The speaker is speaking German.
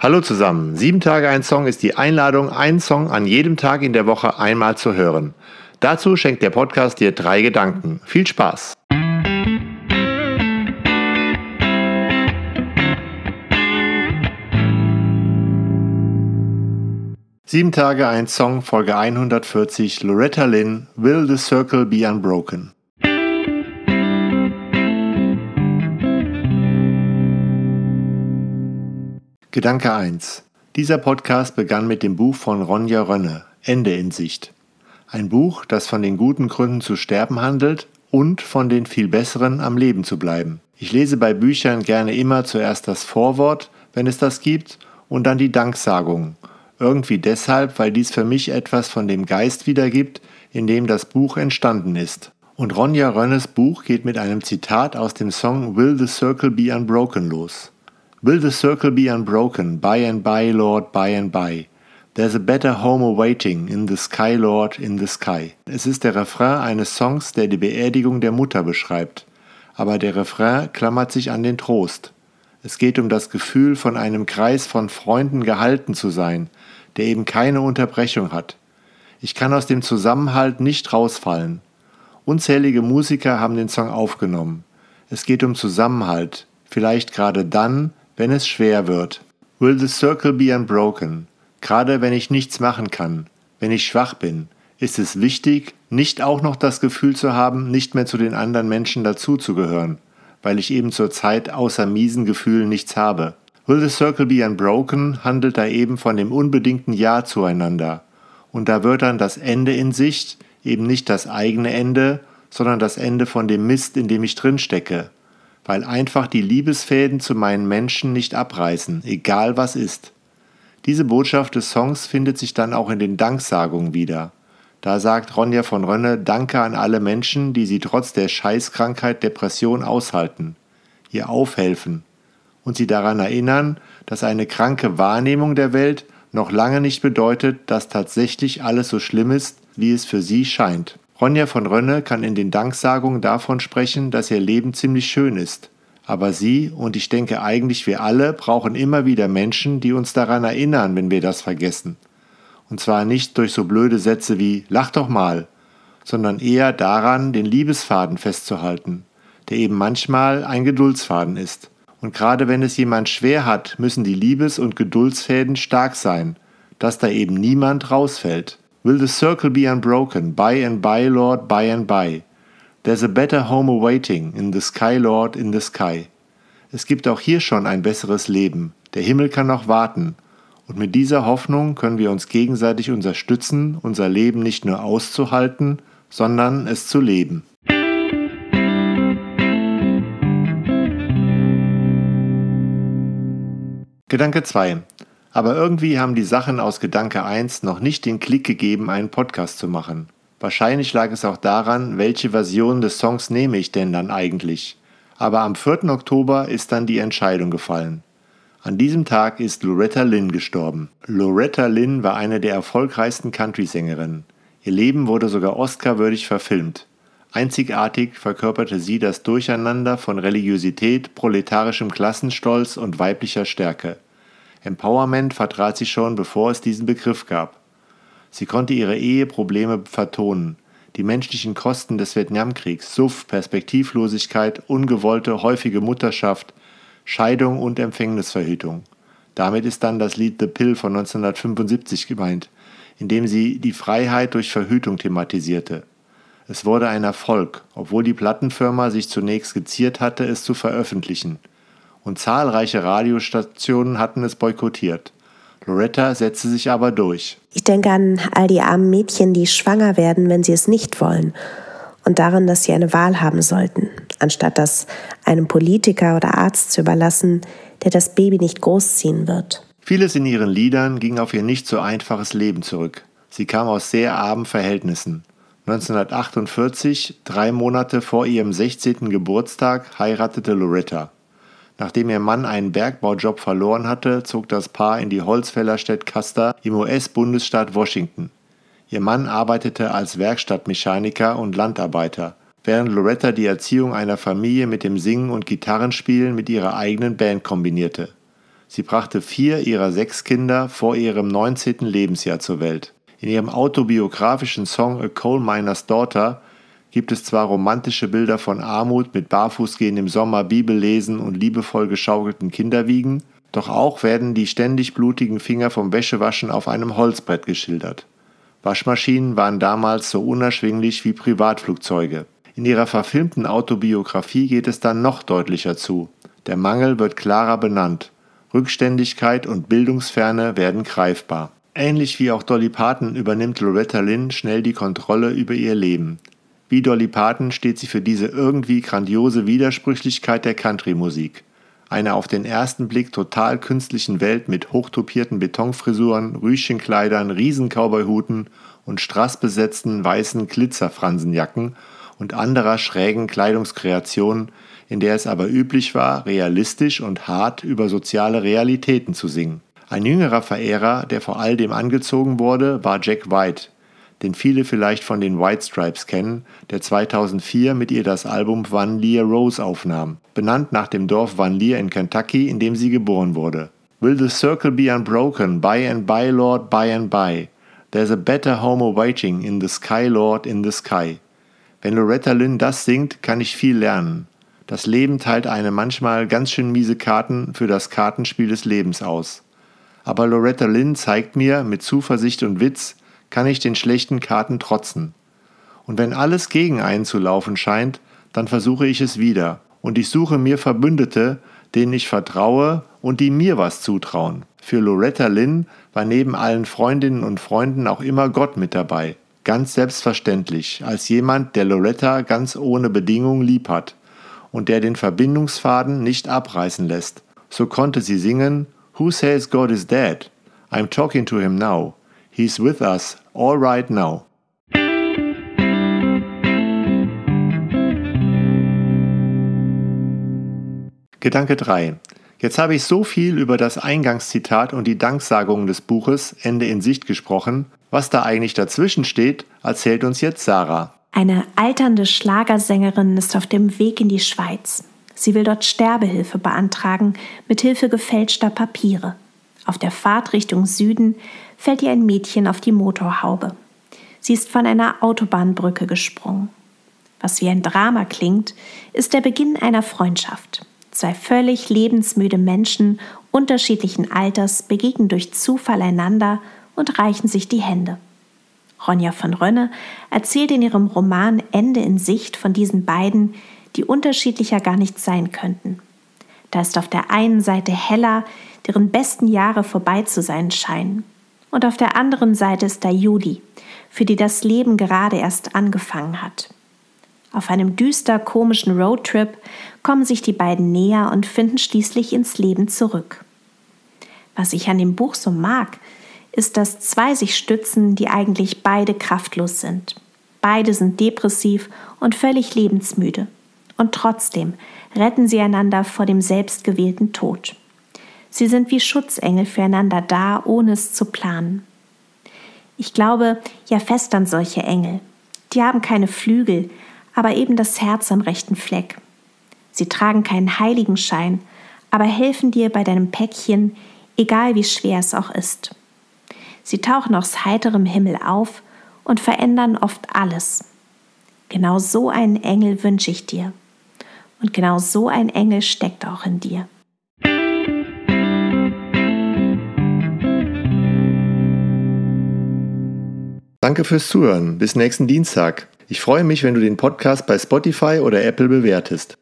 Hallo zusammen. Sieben Tage ein Song ist die Einladung, einen Song an jedem Tag in der Woche einmal zu hören. Dazu schenkt der Podcast dir drei Gedanken. Viel Spaß! Sieben Tage ein Song, Folge 140, Loretta Lynn, Will the Circle Be Unbroken? Gedanke 1. Dieser Podcast begann mit dem Buch von Ronja Rönne, Ende in Sicht. Ein Buch, das von den guten Gründen zu sterben handelt und von den viel besseren am Leben zu bleiben. Ich lese bei Büchern gerne immer zuerst das Vorwort, wenn es das gibt, und dann die Danksagung – irgendwie deshalb, weil dies für mich etwas von dem Geist wiedergibt, in dem das Buch entstanden ist. Und Ronja Rönnes Buch geht mit einem Zitat aus dem Song Will the Circle Be Unbroken los. Will the circle be unbroken, by and by, Lord, by and by. There's a better home awaiting, in the sky, Lord, in the sky. Es ist der Refrain eines Songs, der die Beerdigung der Mutter beschreibt. Aber der Refrain klammert sich an den Trost. Es geht um das Gefühl, von einem Kreis von Freunden gehalten zu sein, der eben keine Unterbrechung hat. Ich kann aus dem Zusammenhalt nicht rausfallen. Unzählige Musiker haben den Song aufgenommen. Es geht um Zusammenhalt, vielleicht gerade dann, wenn es schwer wird. Will the circle be unbroken? Gerade wenn ich nichts machen kann, wenn ich schwach bin, ist es wichtig, nicht auch noch das Gefühl zu haben, nicht mehr zu den anderen Menschen dazuzugehören, weil ich eben zur Zeit außer miesen Gefühlen nichts habe. Will the Circle Be Unbroken handelt da eben von dem unbedingten Ja zueinander. Und da wird dann das Ende in Sicht, eben nicht das eigene Ende, sondern das Ende von dem Mist, in dem ich drinstecke. Weil einfach die Liebesfäden zu meinen Menschen nicht abreißen, egal was ist. Diese Botschaft des Songs findet sich dann auch in den Danksagungen wieder. Da sagt Ronja von Rönne Danke an alle Menschen, die sie trotz der Scheißkrankheit Depression aushalten, ihr aufhelfen, und sie daran erinnern, dass eine kranke Wahrnehmung der Welt noch lange nicht bedeutet, dass tatsächlich alles so schlimm ist, wie es für sie scheint. Ronja von Rönne kann in den Danksagungen davon sprechen, dass ihr Leben ziemlich schön ist. Aber sie, und ich denke eigentlich wir alle, brauchen immer wieder Menschen, die uns daran erinnern, wenn wir das vergessen. Und zwar nicht durch so blöde Sätze wie Lach doch mal, sondern eher daran, den Liebesfaden festzuhalten, der eben manchmal ein Geduldsfaden ist. Und gerade wenn es jemand schwer hat, müssen die Liebes- und Geduldsfäden stark sein, dass da eben niemand rausfällt. Will the circle be unbroken, by and by, Lord, by and by. There's a better home awaiting, in the sky, Lord, in the sky. Es gibt auch hier schon ein besseres Leben. Der Himmel kann noch warten. Und mit dieser Hoffnung können wir uns gegenseitig unterstützen, unser Leben nicht nur auszuhalten, sondern es zu leben. Gedanke 2. Aber irgendwie haben die Sachen aus Gedanke 1 noch nicht den Klick gegeben, einen Podcast zu machen. Wahrscheinlich lag es auch daran, welche Version des Songs nehme ich denn dann eigentlich. Aber am 4. Oktober ist dann die Entscheidung gefallen. An diesem Tag ist Loretta Lynn gestorben. Loretta Lynn war eine der erfolgreichsten Country-Sängerinnen. Ihr Leben wurde sogar Oscar-würdig verfilmt. Einzigartig verkörperte sie das Durcheinander von Religiosität, proletarischem Klassenstolz und weiblicher Stärke. Empowerment vertrat sie schon, bevor es diesen Begriff gab. Sie konnte ihre Eheprobleme vertonen, die menschlichen Kosten des Vietnamkriegs, Suff, Perspektivlosigkeit, ungewollte, häufige Mutterschaft, Scheidung und Empfängnisverhütung. Damit ist dann das Lied The Pill von 1975 gemeint, in dem sie die Freiheit durch Verhütung thematisierte. Es wurde ein Erfolg, obwohl die Plattenfirma sich zunächst geziert hatte, es zu veröffentlichen. Und zahlreiche Radiostationen hatten es boykottiert. Loretta setzte sich aber durch. Ich denke an all die armen Mädchen, die schwanger werden, wenn sie es nicht wollen. Und daran, dass sie eine Wahl haben sollten, anstatt das einem Politiker oder Arzt zu überlassen, der das Baby nicht großziehen wird. Vieles in ihren Liedern ging auf ihr nicht so einfaches Leben zurück. Sie kam aus sehr armen Verhältnissen. 1948, drei Monate vor ihrem 16. Geburtstag, heiratete Loretta. Nachdem ihr Mann einen Bergbaujob verloren hatte, zog das Paar in die Holzfällerstadt Custer im US-Bundesstaat Washington. Ihr Mann arbeitete als Werkstattmechaniker und Landarbeiter, während Loretta die Erziehung einer Familie mit dem Singen und Gitarrenspielen mit ihrer eigenen Band kombinierte. Sie brachte vier ihrer sechs Kinder vor ihrem 19. Lebensjahr zur Welt. In ihrem autobiografischen Song A Coal Miner's Daughter gibt es zwar romantische Bilder von Armut mit Barfußgehen im Sommer, Bibellesen und liebevoll geschaukelten Kinderwiegen, doch auch werden die ständig blutigen Finger vom Wäschewaschen auf einem Holzbrett geschildert. Waschmaschinen waren damals so unerschwinglich wie Privatflugzeuge. In ihrer verfilmten Autobiografie geht es dann noch deutlicher zu. Der Mangel wird klarer benannt. Rückständigkeit und Bildungsferne werden greifbar. Ähnlich wie auch Dolly Parton übernimmt Loretta Lynn schnell die Kontrolle über ihr Leben. Wie Dolly Parton steht sie für diese irgendwie grandiose Widersprüchlichkeit der Country-Musik. Eine auf den ersten Blick total künstlichen Welt mit hochtopierten Betonfrisuren, Rüschenkleidern, Riesencowboyhuten und strassbesetzten weißen Glitzerfransenjacken und anderer schrägen Kleidungskreationen, in der es aber üblich war, realistisch und hart über soziale Realitäten zu singen. Ein jüngerer Verehrer, der vor all dem angezogen wurde, war Jack White, den viele vielleicht von den White Stripes kennen, der 2004 mit ihr das Album Van Leer Rose aufnahm, benannt nach dem Dorf Van Leer in Kentucky, in dem sie geboren wurde. Will the circle be unbroken, by and by, Lord, by and by? There's a better home awaiting in the sky, Lord, in the sky. Wenn Loretta Lynn das singt, kann ich viel lernen. Das Leben teilt einem manchmal ganz schön miese Karten für das Kartenspiel des Lebens aus. Aber Loretta Lynn zeigt mir mit Zuversicht und Witz, kann ich den schlechten Karten trotzen. Und wenn alles gegen einen zu laufen scheint, dann versuche ich es wieder. Und ich suche mir Verbündete, denen ich vertraue und die mir was zutrauen. Für Loretta Lynn war neben allen Freundinnen und Freunden auch immer Gott mit dabei. Ganz selbstverständlich, als jemand, der Loretta ganz ohne Bedingung lieb hat und der den Verbindungsfaden nicht abreißen lässt. So konnte sie singen Who says God is dead? I'm talking to him now. He's with us all right now. Gedanke 3. Jetzt habe ich so viel über das Eingangszitat und die Danksagungen des Buches Ende in Sicht gesprochen. Was da eigentlich dazwischen steht, erzählt uns jetzt Sarah. Eine alternde Schlagersängerin ist auf dem Weg in die Schweiz. Sie will dort Sterbehilfe beantragen mit Hilfe gefälschter Papiere. Auf der Fahrt Richtung Süden fällt ihr ein Mädchen auf die Motorhaube. Sie ist von einer Autobahnbrücke gesprungen. Was wie ein Drama klingt, ist der Beginn einer Freundschaft. Zwei völlig lebensmüde Menschen unterschiedlichen Alters begegnen durch Zufall einander und reichen sich die Hände. Ronja von Rönne erzählt in ihrem Roman Ende in Sicht von diesen beiden, die unterschiedlicher gar nicht sein könnten. Da ist auf der einen Seite Hella, deren besten Jahre vorbei zu sein scheinen. Und auf der anderen Seite ist da Judy, für die das Leben gerade erst angefangen hat. Auf einem düster komischen Roadtrip kommen sich die beiden näher und finden schließlich ins Leben zurück. Was ich an dem Buch so mag, ist, dass zwei sich stützen, die eigentlich beide kraftlos sind. Beide sind depressiv und völlig lebensmüde. Und trotzdem retten sie einander vor dem selbstgewählten Tod. Sie sind wie Schutzengel füreinander da, ohne es zu planen. Ich glaube ja fest an solche Engel. Die haben keine Flügel, aber eben das Herz am rechten Fleck. Sie tragen keinen Heiligenschein, aber helfen dir bei deinem Päckchen, egal wie schwer es auch ist. Sie tauchen aus heiterem Himmel auf und verändern oft alles. Genau so einen Engel wünsche ich dir. Und genau so ein Engel steckt auch in dir. Danke fürs Zuhören. Bis nächsten Dienstag. Ich freue mich, wenn du den Podcast bei Spotify oder Apple bewertest.